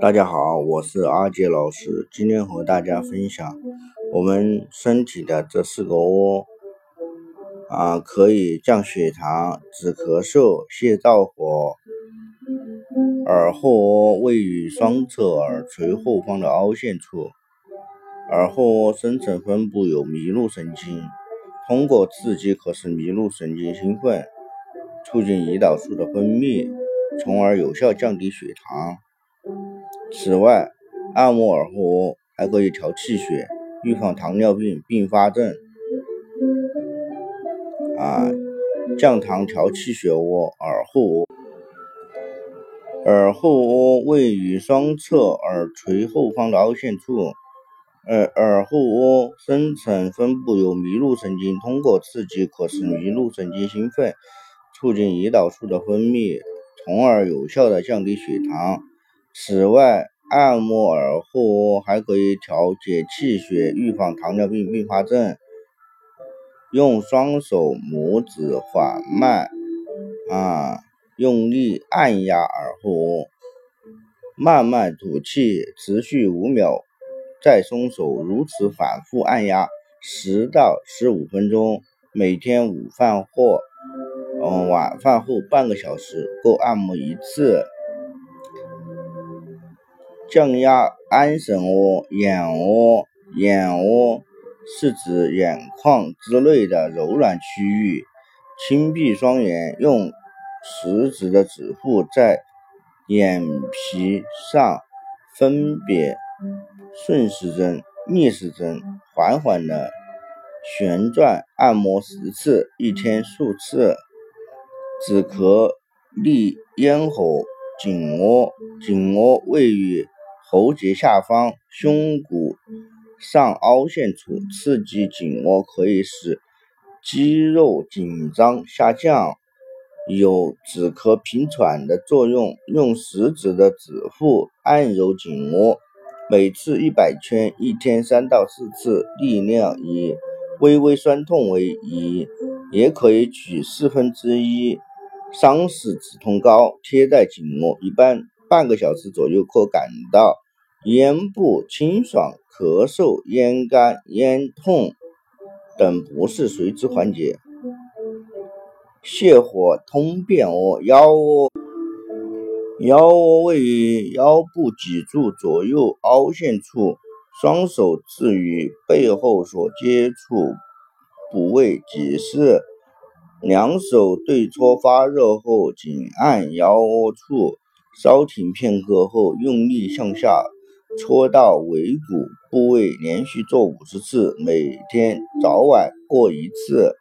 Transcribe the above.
大家好，我是阿杰老师，今天和大家分享我们身体的这四个窝啊，可以降血糖、止咳嗽、泻燥火。耳后窝位于双侧耳垂后方的凹陷处，耳后窝深层分布有迷路神经，通过刺激可使迷路神经兴奋，促进胰岛素的分泌，从而有效降低血糖。此外，按摩耳后窝还可以调气血，预防糖尿病并发症。啊，降糖调气血窝，耳后窝。耳后窝位于双侧耳垂后方的凹陷处，耳耳后窝深层分布有迷路神经，通过刺激可使迷路神经兴奋，促进胰岛素的分泌，从而有效的降低血糖。此外，按摩耳后窝还可以调节气血，预防糖尿病并发症。用双手拇指缓慢啊用力按压耳后窝，慢慢吐气，持续五秒，再松手，如此反复按压十到十五分钟。每天午饭或嗯晚饭后半个小时够按摩一次。降压安神窝、眼窝，眼窝是指眼眶之内的柔软区域。轻闭双眼，用食指的指腹在眼皮上分别顺时针、逆时针缓缓的旋转按摩十次，一天数次。止咳利咽喉，颈窝，颈窝位于。喉结下方、胸骨上凹陷处，刺激颈窝可以使肌肉紧张下降，有止咳平喘的作用。用食指的指腹按揉颈窝，每次一百圈，一天三到四次，力量以微微酸痛为宜，也可以取四分之一伤势止痛膏贴在颈窝，一般半个小时左右可感到。咽部清爽，咳嗽、咽干、咽痛等不适随之缓解。泻火通便窝，腰窝，腰窝位于腰部脊柱左右凹陷处，双手置于背后所接触部位即是，两手对搓发热后，紧按腰窝处，稍停片刻后，用力向下。搓到尾骨部位，连续做五十次，每天早晚各一次。